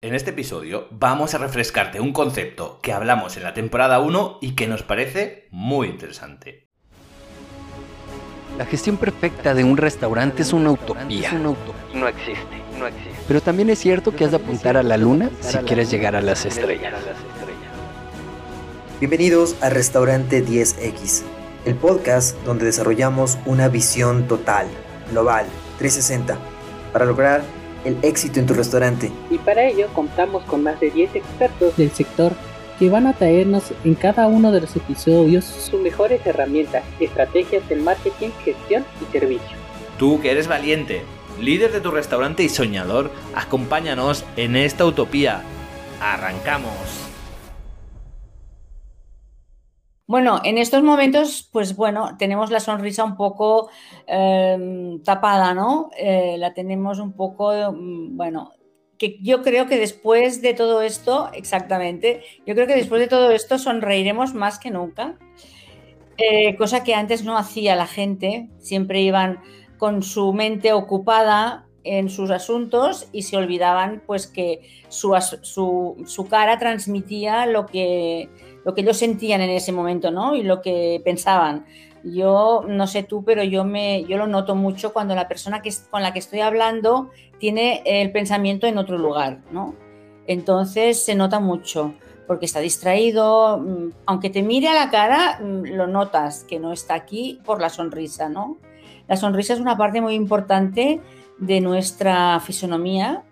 En este episodio vamos a refrescarte un concepto que hablamos en la temporada 1 y que nos parece muy interesante. La gestión perfecta de un restaurante es una utopía. No existe, no existe. Pero también es cierto que has de apuntar a la luna si quieres llegar a las estrellas. Bienvenidos a Restaurante 10X, el podcast donde desarrollamos una visión total, global, 360, para lograr el éxito en tu restaurante. Y para ello contamos con más de 10 expertos del sector que van a traernos en cada uno de los episodios sus mejores herramientas, estrategias de marketing, gestión y servicio. Tú que eres valiente, líder de tu restaurante y soñador, acompáñanos en esta utopía. ¡Arrancamos! Bueno, en estos momentos, pues bueno, tenemos la sonrisa un poco em, tapada, ¿no? Eh, la tenemos un poco, mm, bueno, que yo creo que después de todo esto, exactamente, yo creo que después de todo esto sonreiremos más que nunca, eh, cosa que antes no hacía la gente, siempre iban con su mente ocupada en sus asuntos y se olvidaban pues que su, su, su cara transmitía lo que lo que ellos sentían en ese momento, ¿no? Y lo que pensaban. Yo no sé tú, pero yo me yo lo noto mucho cuando la persona que, con la que estoy hablando tiene el pensamiento en otro lugar, ¿no? Entonces se nota mucho porque está distraído, mm, aunque te mire a la cara, mm, lo notas que no está aquí por la sonrisa, ¿no? La sonrisa es una parte muy importante de nuestra fisonomía,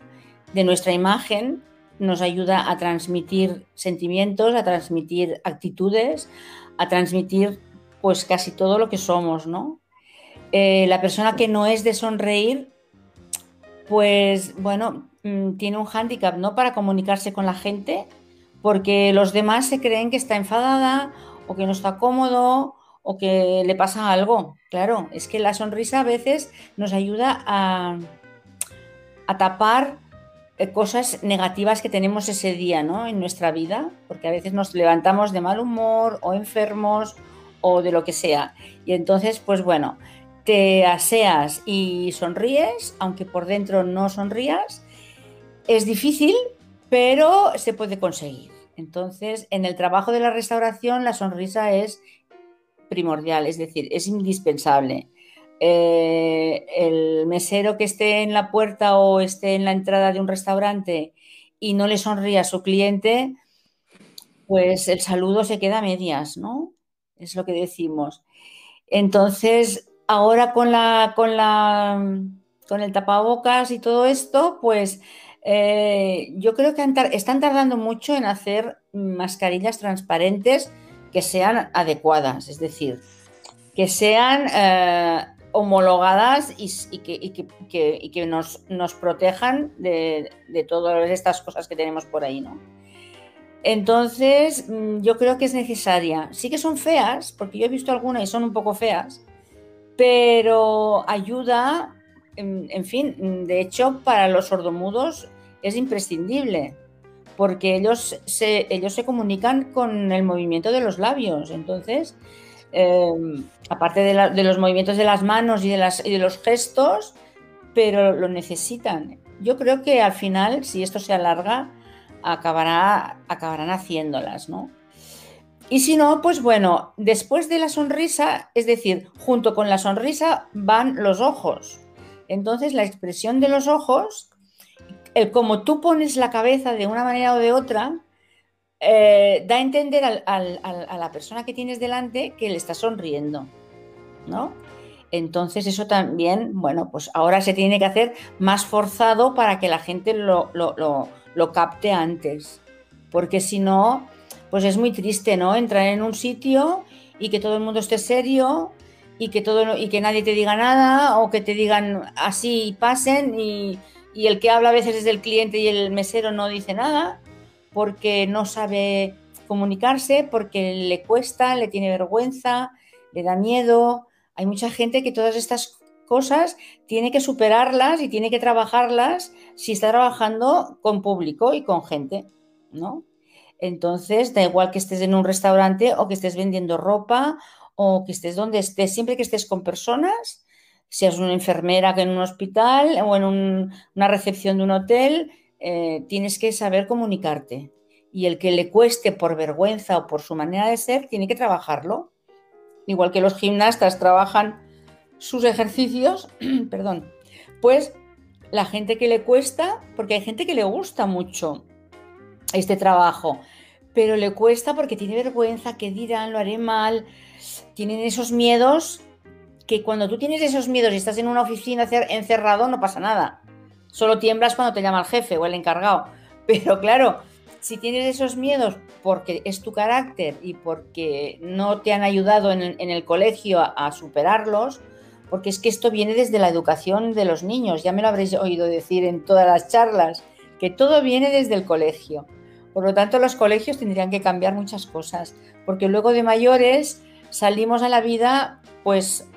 de nuestra imagen nos ayuda a transmitir sentimientos, a transmitir actitudes, a transmitir pues casi todo lo que somos, ¿no? Eh, la persona que no es de sonreír, pues bueno, mm, tiene un hándicap, ¿no? Para comunicarse con la gente, porque los demás se creen que está enfadada o que no está cómodo o que le pasa algo. Claro, es que la sonrisa a veces nos ayuda a, tapar eh, cosas negativas que tenemos ese día ¿no? en nuestra vida, porque a veces nos levantamos de mal humor o enfermos o de lo que sea. Y entonces, pues bueno, te aseas y sonríes, aunque por dentro no sonrías. Es difícil, pero se puede conseguir. Entonces, en el trabajo de la restauración, la sonrisa es primordial, es decir, es indispensable. Eh, el mesero que esté en la puerta o esté en la entrada de un restaurante y no le sonríe a su cliente, pues el saludo se queda a medias, ¿no? Es lo que decimos. Entonces, ahora con la, con la, con el tapabocas y todo esto, pues eh, yo creo que están tardando mucho en hacer mascarillas transparentes que sean adecuadas, es decir, que sean eh, homologadas y, que, nos, protejan de, todas estas cosas que tenemos por ahí, ¿no? Entonces, mm, yo creo que es necesaria. Sí que son feas, porque yo he visto algunas y son un poco feas, pero ayuda, en, fin, de hecho, para los sordomudos es imprescindible, porque ellos se, ellos se comunican con el movimiento de los labios. Entonces, Em, aparte de, los movimientos de las manos y de, y de los gestos, pero lo necesitan. Yo creo que al final, si esto se alarga, acabará, acabarán haciéndolas, ¿no? Y si no, pues bueno, después de la sonrisa, es decir, junto con la sonrisa van los ojos. Entonces, la expresión de los ojos, el como tú pones la cabeza de una manera o de otra, eh, da a entender a la persona que tienes delante que le está sonriendo, ¿no? Entonces eso también, bueno, pues ahora se tiene que hacer más forzado para que la gente lo, capte antes, porque si no, pues es muy triste, ¿no? Entrar en un sitio y que todo el mundo esté serio y que, todo, y que nadie te diga nada o que te digan así y pasen y, y el que habla a veces es el cliente y el mesero no dice nada porque no sabe comunicarse, porque le cuesta, le tiene vergüenza, le da miedo. Hay mucha gente que todas estas cosas tiene que superarlas y tiene que trabajarlas si está trabajando con público y con gente, ¿no? Entonces, da igual que estés en un restaurante o que estés vendiendo ropa o que estés donde estés, siempre que estés con personas, seas una enfermera que en un hospital o en una recepción de un hotel, eh, tienes que saber comunicarte. Y el que le cueste por vergüenza o por su manera de ser, tiene que trabajarlo. Igual que los gimnastas trabajan sus ejercicios, perdón, pues la gente que le cuesta, porque hay gente que le gusta mucho este trabajo, pero le cuesta porque tiene vergüenza, que dirán, lo haré mal, tienen esos miedos que cuando tú tienes esos miedos y estás en una oficina encerrado no pasa nada. Solo tiemblas cuando te llama el jefe o el encargado. Pero claro, si tienes esos miedos porque es tu carácter y porque no te han ayudado en el, colegio a, superarlos, porque es que esto viene desde la educación de los niños, ya me lo habréis oído decir en todas las charlas, que todo viene desde el colegio. Por lo tanto, los colegios tendrían que cambiar muchas cosas, porque luego de mayores salimos a la vida pues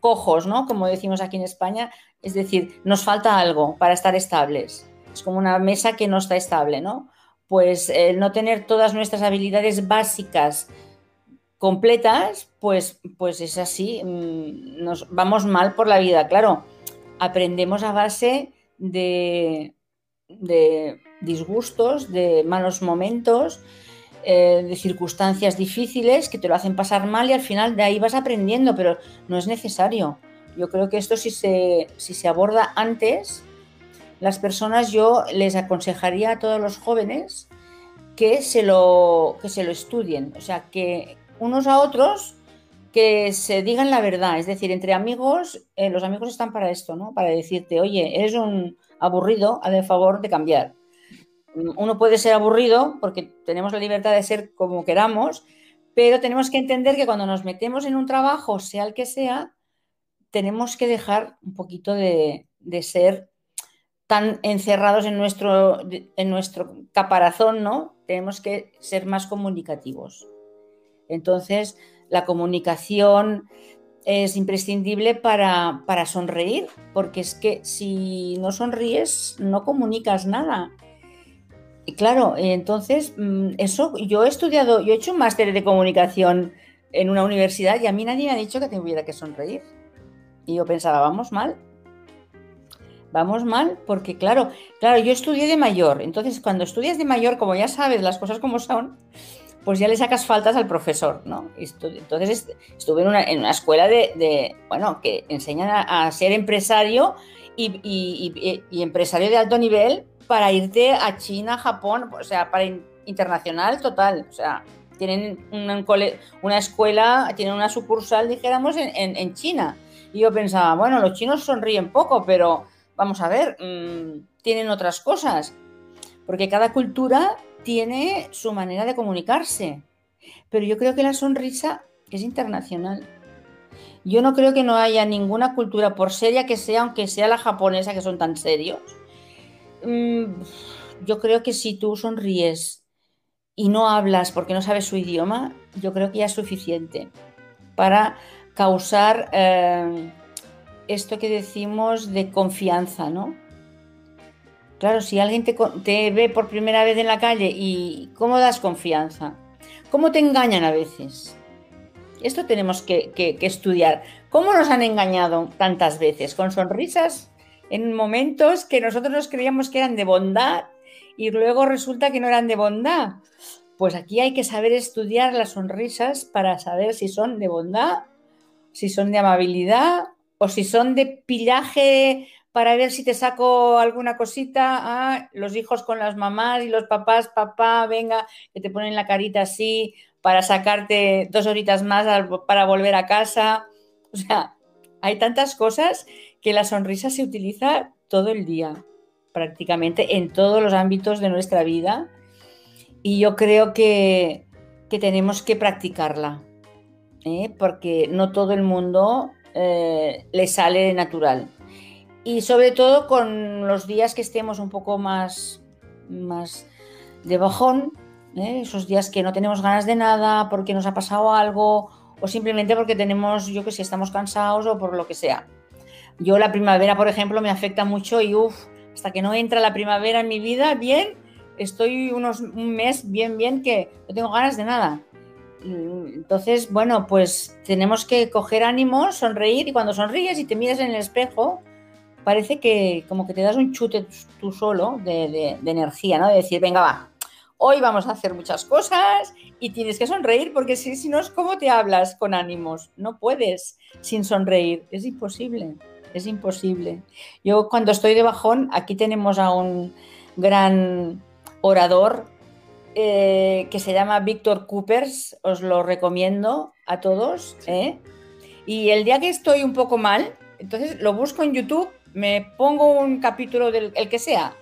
cojos, ¿no? Como decimos aquí en España, es decir, nos falta algo para estar estables. Es como una mesa que no está estable, ¿no? Pues el no tener todas nuestras habilidades básicas completas, pues, pues es así, mm, nos vamos mal por la vida. Claro, aprendemos a base de disgustos, de malos momentos, eh, de circunstancias difíciles que te lo hacen pasar mal y al final de ahí vas aprendiendo, pero no es necesario. Yo creo que esto si se, si se aborda antes, las personas yo les aconsejaría a todos los jóvenes que se lo, que se lo estudien, o sea, que, unos a otros que se digan la verdad, es decir, entre amigos, eh, los amigos están para esto, ¿no? Para decirte, oye, eres un aburrido, haz el favor de cambiar. Uno puede ser aburrido porque tenemos la libertad de ser como queramos, pero tenemos que entender que cuando nos metemos en un trabajo, sea el que sea, tenemos que dejar un poquito de, de ser tan encerrados en nuestro, en nuestro caparazón, ¿no? Tenemos que ser más comunicativos. Entonces, la comunicación es imprescindible para, sonreír, porque es que si no sonríes, no comunicas nada. Claro, entonces, mm, eso, yo he estudiado, yo he hecho un máster de comunicación en una universidad y a mí nadie me ha dicho que tuviera que sonreír. Y yo pensaba, vamos mal. Vamos mal porque, claro, claro, yo estudié de mayor. Entonces, cuando estudias de mayor, como ya sabes las cosas como son, pues ya le sacas faltas al profesor, ¿no? Entonces estuve en una, escuela de, bueno, que enseñan a, ser empresario y, empresario de alto nivel para irte a China, Japón, o sea, para internacional total, o sea, tienen una, escuela, tienen una sucursal, dijéramos, en, China. Y yo pensaba, bueno, los chinos sonríen poco, pero vamos a ver, mm, tienen otras cosas, porque cada cultura tiene su manera de comunicarse. Pero yo creo que la sonrisa es internacional. Yo no creo que no haya ninguna cultura, por seria que sea, aunque sea la japonesa, que son tan serios. Mm, yo creo que si tú sonríes y no hablas porque no sabes su idioma, yo creo que ya es suficiente para causar eh, esto que decimos de confianza, ¿no? Claro, si alguien te, ve por primera vez en la calle y cómo das confianza, cómo te engañan a veces. Esto tenemos que, estudiar. ¿Cómo nos han engañado tantas veces? Con sonrisas en momentos que nosotros nos creíamos que eran de bondad y luego resulta que no eran de bondad. Pues aquí hay que saber estudiar las sonrisas para saber si son de bondad, si son de amabilidad o si son de pillaje para ver si te saco alguna cosita. Ah, los hijos con las mamás y los papás, papá, venga, que te ponen la carita así para sacarte dos horitas más para volver a casa. O sea, hay tantas cosas que la sonrisa se utiliza todo el día, prácticamente en todos los ámbitos de nuestra vida. Y yo creo que, tenemos que practicarla, ¿eh? porque no todo el mundo eh, le sale natural y sobre todo con los días que estemos un poco más, más de bajón, ¿eh? esos días que no tenemos ganas de nada porque nos ha pasado algo o simplemente porque tenemos, yo que sé, estamos cansados o por lo que sea. Yo la primavera, por ejemplo, me afecta mucho y uff, hasta que no entra la primavera en mi vida, bien, estoy unos, un mes bien, bien que no tengo ganas de nada. Entonces, bueno, pues tenemos que coger ánimo, sonreír y cuando sonríes y te miras en el espejo, parece que como que te das un chute tú solo de energía, ¿no? De decir, venga, va, hoy vamos a hacer muchas cosas y tienes que sonreír porque si, si no es como te hablas con ánimos. No puedes sin sonreír, es imposible, es imposible. Yo cuando estoy de bajón, aquí tenemos a un gran orador eh, que se llama Víctor Coopers, os lo recomiendo a todos. ¿eh? Y el día que estoy un poco mal, entonces lo busco en YouTube, me pongo un capítulo del el que sea.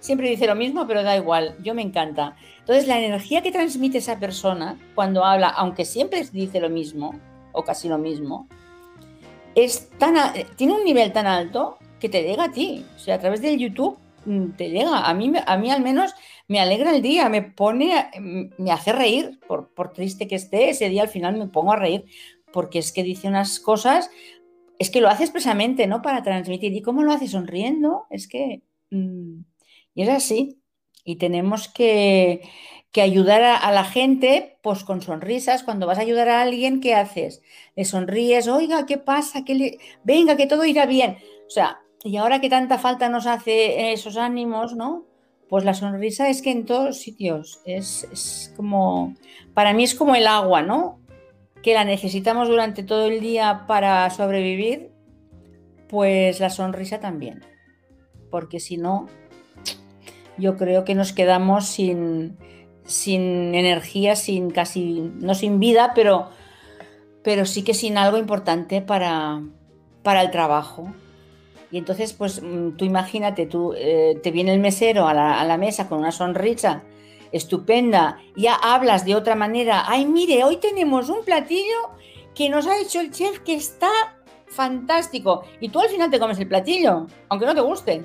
Siempre dice lo mismo, pero da igual, yo me encanta. Entonces la energía que transmite esa persona cuando habla, aunque siempre dice lo mismo, o casi lo mismo, es tan a- tiene un nivel tan alto que te llega a ti. O sea, a través del YouTube mm, te llega. A mí, a mí al menos me alegra el día, me pone, mm, me hace reír, por, por triste que esté, ese día al final me pongo a reír, porque es que dice unas cosas, es que lo hace expresamente, ¿no? Para transmitir. ¿Y cómo lo hace? Sonriendo. Es que... mm, y es así. Y tenemos que, que ayudar a, la gente, pues con sonrisas. Cuando vas a ayudar a alguien, ¿qué haces? Le sonríes, oiga, ¿qué pasa? ¿Qué le... Venga, que todo irá bien. O sea, y ahora que tanta falta nos hace esos ánimos, ¿no? Pues la sonrisa es que en todos sitios es como, para mí es como el agua, ¿no? Que la necesitamos durante todo el día para sobrevivir, pues la sonrisa también. Porque si no, yo creo que nos quedamos sin, sin energía, sin casi, no sin vida, pero, pero sí que sin algo importante para, para el trabajo. Y entonces, pues mm, tú imagínate, tú eh, te viene el mesero a la, mesa con una sonrisa estupenda, ya hablas de otra manera, ay, mire, hoy tenemos un platillo que nos ha hecho el chef que está fantástico. Y tú al final te comes el platillo, aunque no te guste.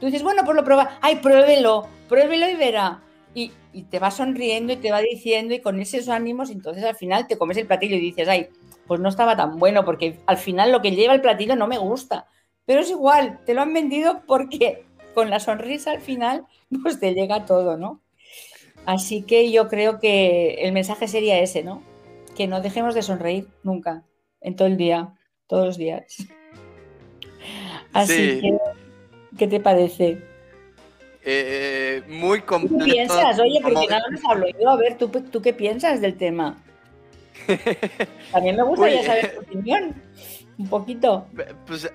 Tú dices, bueno, pues lo prueba, ay, pruébelo, pruébelo y verá. Y, y te va sonriendo y te va diciendo y con esos ánimos, entonces al final te comes el platillo y dices, ay, pues no estaba tan bueno porque al final lo que lleva el platillo no me gusta. Pero es igual, te lo han vendido porque con la sonrisa al final, pues te llega todo, ¿no? Así que yo creo que el mensaje sería ese, ¿no? Que no dejemos de sonreír nunca, en todo el día, todos los días. Así Sí. que, ¿qué te parece? Eh, muy ¿Tú completo. qué piensas? Oye, porque nada más hablo yo. A ver, ¿tú, ¿tú qué piensas del tema? También me Uy, gustaría saber tu opinión. Un poquito. Pues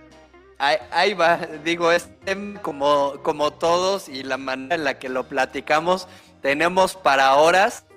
ahí, ahí va, digo, es tema como, como todos y la manera en la que lo platicamos, tenemos para horas.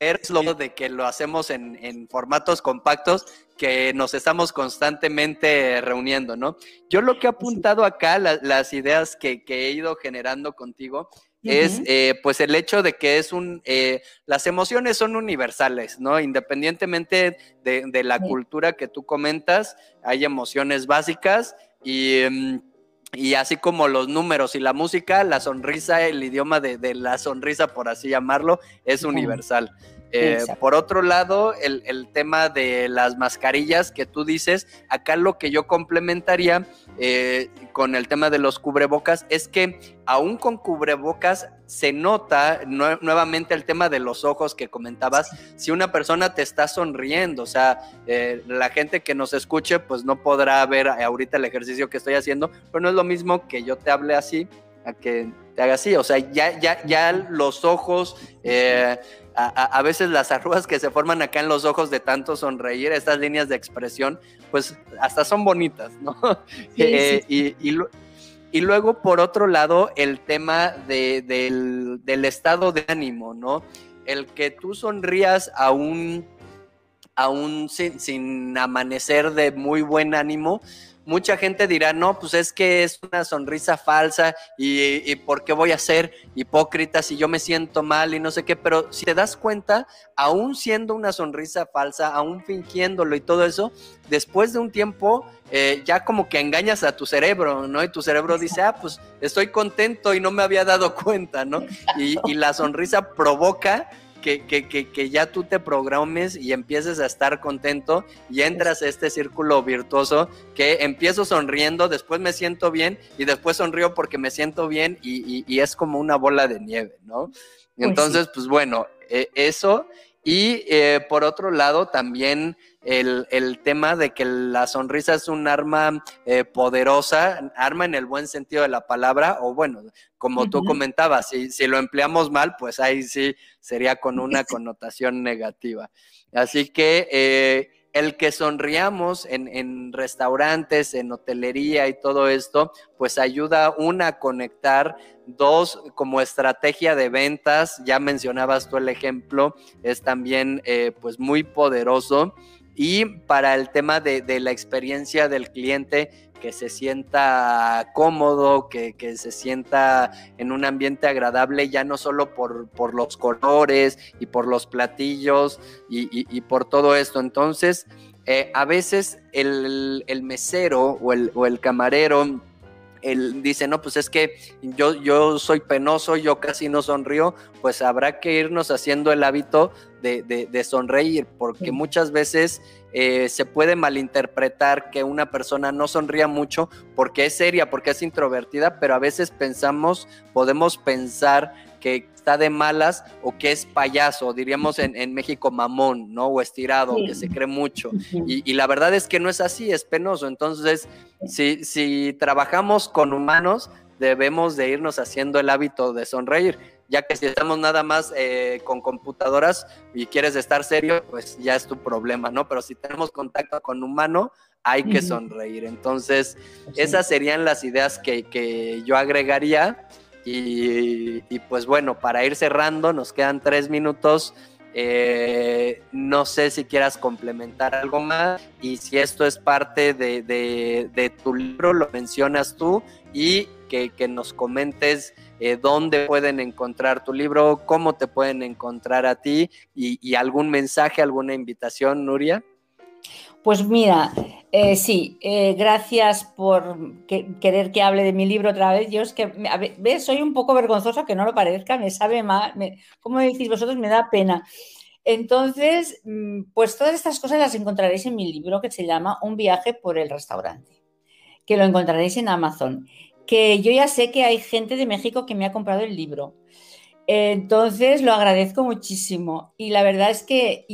Es lo de que lo hacemos en, en formatos compactos que nos estamos constantemente reuniendo, ¿no? Yo lo que he apuntado acá, la- las ideas que, que he ido generando contigo, es eh, pues el hecho de que es un, eh, las emociones son universales, ¿no? Independientemente de, de la cultura que tú comentas, hay emociones básicas y, em, y así como los números y la música, la sonrisa, el idioma de, de la sonrisa, por así llamarlo, es universal. Eh, por otro lado, el, el tema de las mascarillas que tú dices, acá lo que yo complementaría eh, con el tema de los cubrebocas es que aún con cubrebocas se nota nue- nuevamente el tema de los ojos que comentabas, si una persona te está sonriendo, o sea, eh, la gente que nos escuche pues no podrá ver ahorita el ejercicio que estoy haciendo, pero no es lo mismo que yo te hable así a que te haga así, o sea, ya, ya, ya los ojos... eh, a- a veces las arrugas que se forman acá en los ojos de tanto sonreír, estas líneas de expresión, pues hasta son bonitas, ¿no? Sí, Eh, sí, Y, y luego, por otro lado, el tema de- del, del estado de ánimo, ¿no? El que tú sonrías aún, aún sin, sin amanecer de muy buen ánimo, mucha gente dirá, no, pues es que es una sonrisa falsa y, y ¿por qué voy a ser hipócrita si yo me siento mal y no sé qué? Pero si te das cuenta, aún siendo una sonrisa falsa, aún fingiéndolo y todo eso, después de un tiempo eh, ya como que engañas a tu cerebro, ¿no? Y tu cerebro dice, ah, pues estoy contento y no me había dado cuenta, ¿no? Y, y la sonrisa provoca que, que, que, que ya tú te programes y empieces a estar contento y entras a este círculo virtuoso que empiezo sonriendo, después me siento bien y después sonrío porque me siento bien y, y- y es como una bola de nieve, ¿no? Entonces, pues bueno, eh, eso Y eh, por otro lado, también el, tema de que la sonrisa es un arma eh, poderosa, arma en el buen sentido de la palabra, o bueno, como tú comentabas, si, si, lo empleamos mal, pues ahí sí sería con una connotación negativa. Así que eh, el que sonriamos en, restaurantes, en hotelería y todo esto, pues ayuda una a conectar, dos como estrategia de ventas, ya mencionabas tú el ejemplo, es también eh, pues muy poderoso. Y para el tema de, la experiencia del cliente, que se sienta cómodo, que, se sienta en un ambiente agradable, ya no solo por, los colores y por los platillos y, por todo esto. Entonces, eh, a veces el, mesero o el, o el camarero él dice, no, pues es que yo, yo soy penoso, yo casi no sonrío, pues habrá que irnos haciendo el hábito de, sonreír, porque muchas veces eh, se puede malinterpretar que una persona no sonría mucho porque es seria, porque es introvertida, pero a veces pensamos, podemos pensar que está de malas o que es payaso, diríamos en, México mamón, ¿no? O estirado, que se cree mucho. Y, la verdad es que no es así, es penoso. Entonces, si, si trabajamos con humanos, debemos de irnos haciendo el hábito de sonreír ya que si estamos nada más eh, con computadoras y quieres estar serio, pues ya es tu problema, ¿no? Pero si tenemos contacto con humano, hay que sonreír. Entonces, esas serían las ideas que, yo agregaría. Y, pues bueno, para ir cerrando, nos quedan tres minutos. Eh, no sé si quieras complementar algo más y si esto es parte de, tu libro, lo mencionas tú y que, nos comentes eh, dónde pueden encontrar tu libro, cómo te pueden encontrar a ti y algún mensaje, alguna invitación, Nuria. Pues mira, eh, sí, eh, gracias por querer que hable de mi libro otra vez. Yo es que, ¿ves? Soy un poco vergonzosa, que no lo parezca, me sabe mal, como decís vosotros, me da pena. Entonces, mm, pues todas estas cosas las encontraréis en mi libro que se llama Un viaje por el restaurante, que lo encontraréis en Amazon, que yo ya sé que hay gente de México que me ha comprado el libro. Entonces, lo agradezco muchísimo. Y la verdad es que,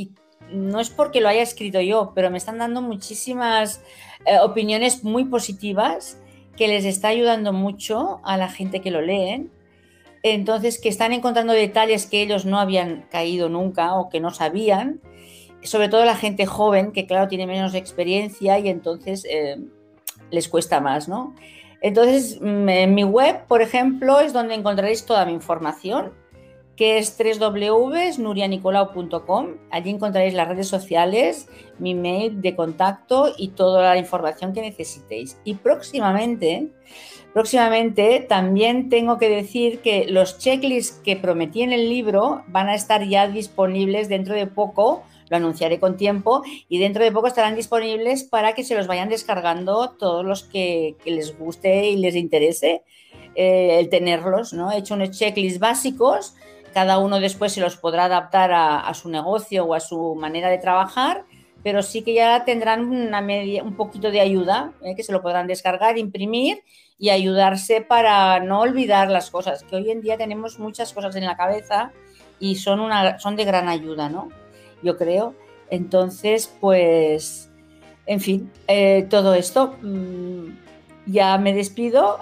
no es porque lo haya escrito yo, pero me están dando muchísimas eh, opiniones muy positivas que les está ayudando mucho a la gente que lo leen. Entonces, que están encontrando detalles que ellos no habían caído nunca o que no sabían, sobre todo la gente joven, que claro, tiene menos experiencia y entonces eh, les cuesta más, ¿no? Entonces, en mi web, por ejemplo, es donde encontraréis toda mi información que es www.nurianicolau.com. Allí encontraréis las redes sociales, mi mail de contacto y toda la información que necesitéis. Y próximamente, próximamente también tengo que decir que los checklists que prometí en el libro van a estar ya disponibles dentro de poco. Lo anunciaré con tiempo y dentro de poco estarán disponibles para que se los vayan descargando todos los que, les guste y les interese eh, el tenerlos. ¿no? He hecho unos checklists básicos cada uno después se los podrá adaptar a, su negocio o a su manera de trabajar, pero sí que ya tendrán una media, un poquito de ayuda, ¿eh? que se lo podrán descargar, imprimir y ayudarse para no olvidar las cosas, que hoy en día tenemos muchas cosas en la cabeza y son, una, son de gran ayuda, ¿no? Yo creo. Entonces, pues, en fin, eh, todo esto, mm, ya me despido.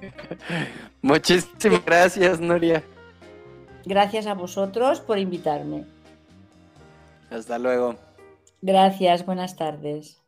Muchísimas gracias, Nuria. Gracias a vosotros por invitarme. Hasta luego. Gracias, buenas tardes.